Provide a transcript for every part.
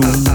Khartoum.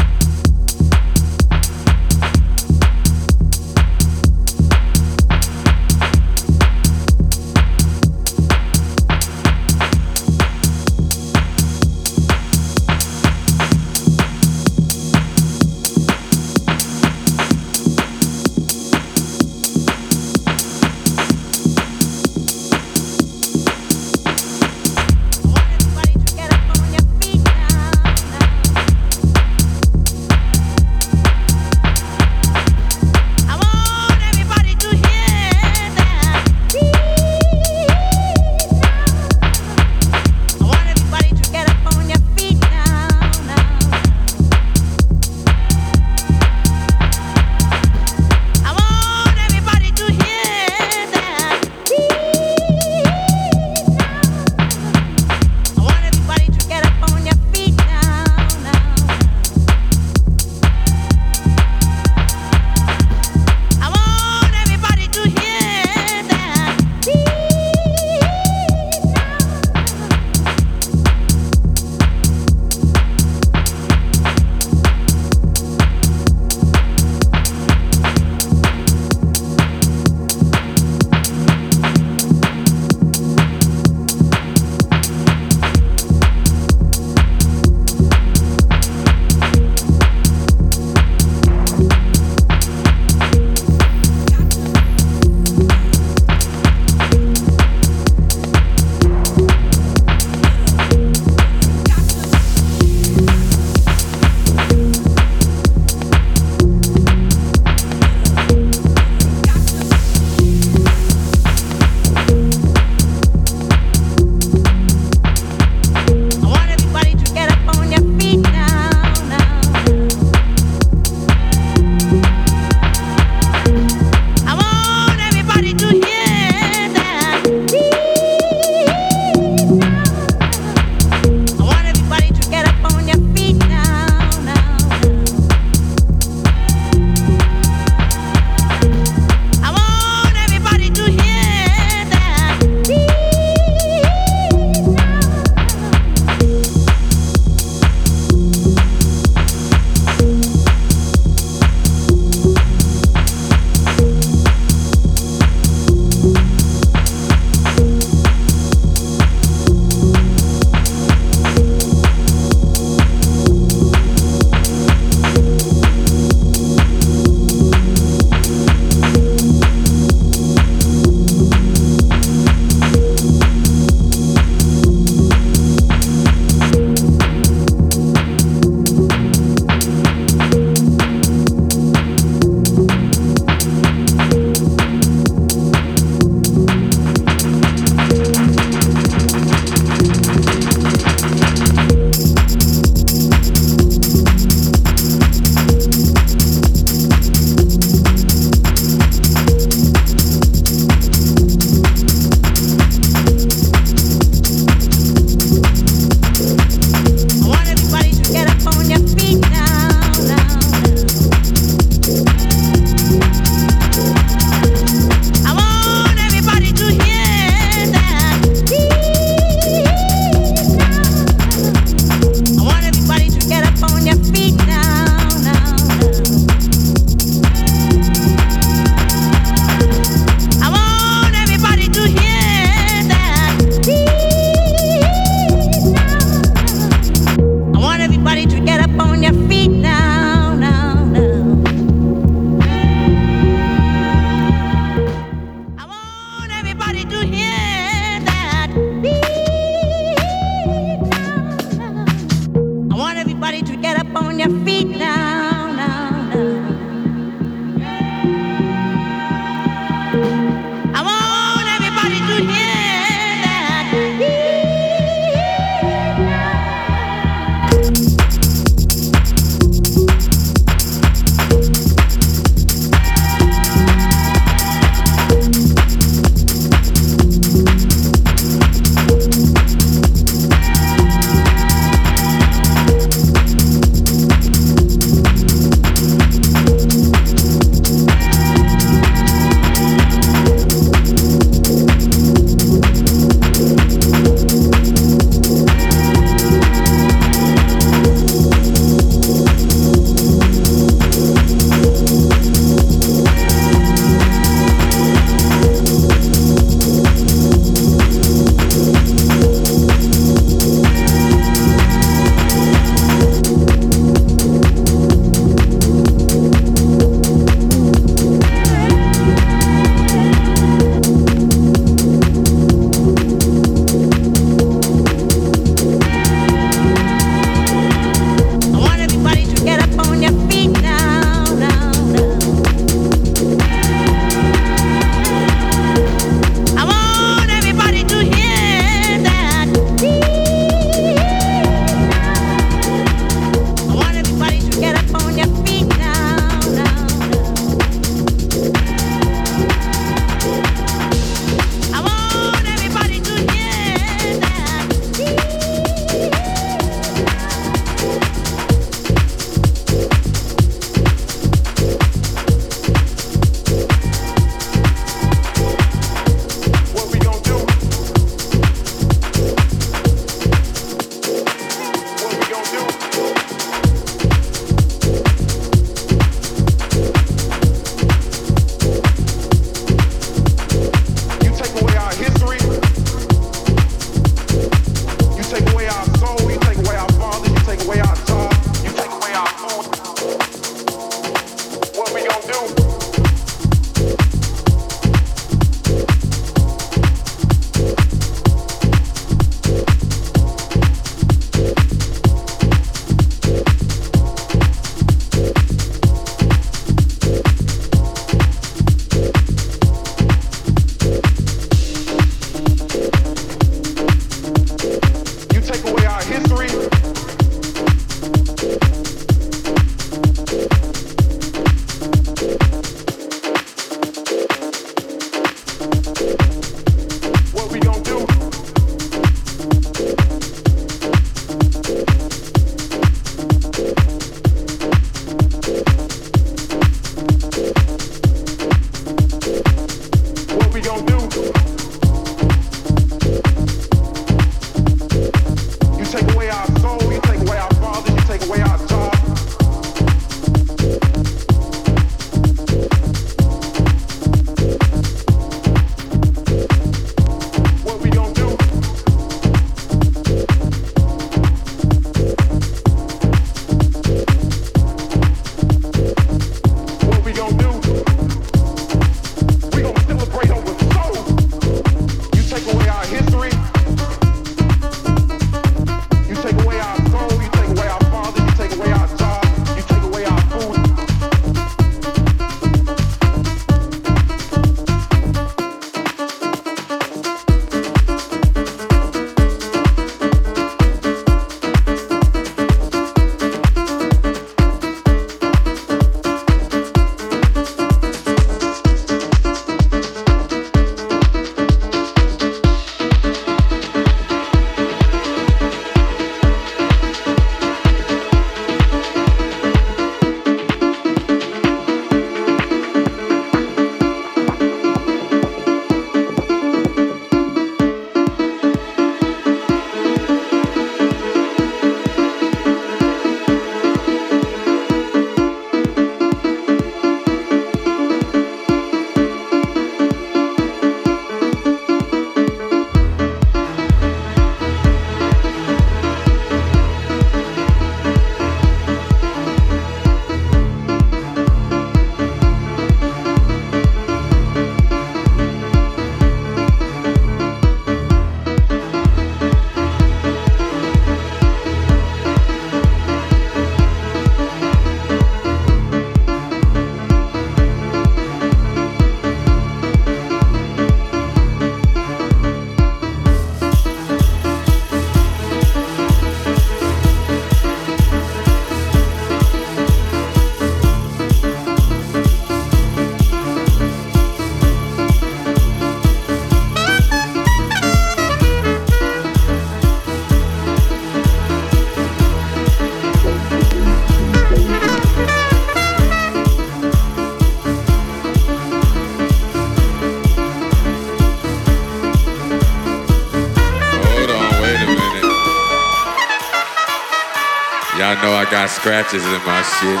Got scratches in my shit.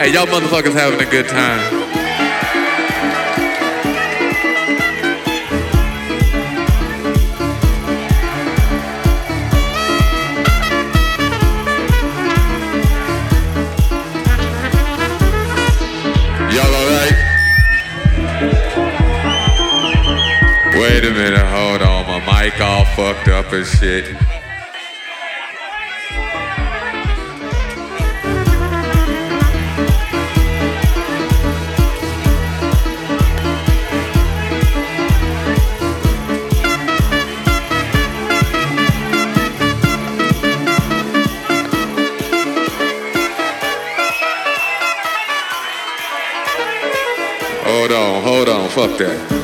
Hey, y'all motherfuckers having a good time. Mic all fucked up and shit. Hold on, hold on, fuck that.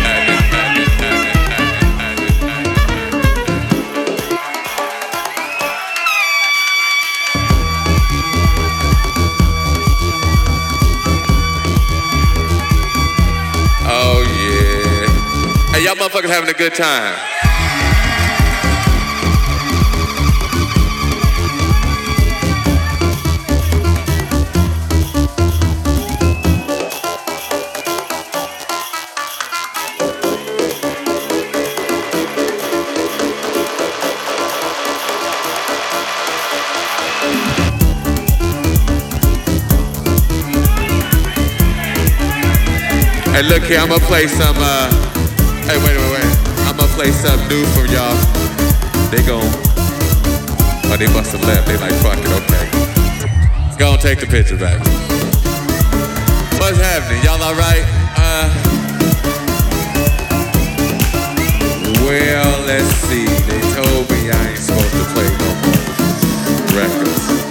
Motherfuckers having a good time. Hey, look here, I'm gonna play some. Uh, play something new for y'all. They gon' Oh, they must have left. They like, fuck it, okay. Go and take the picture back. What's happening? Y'all alright? Uh. Well, let's see. They told me I ain't supposed to play no more records.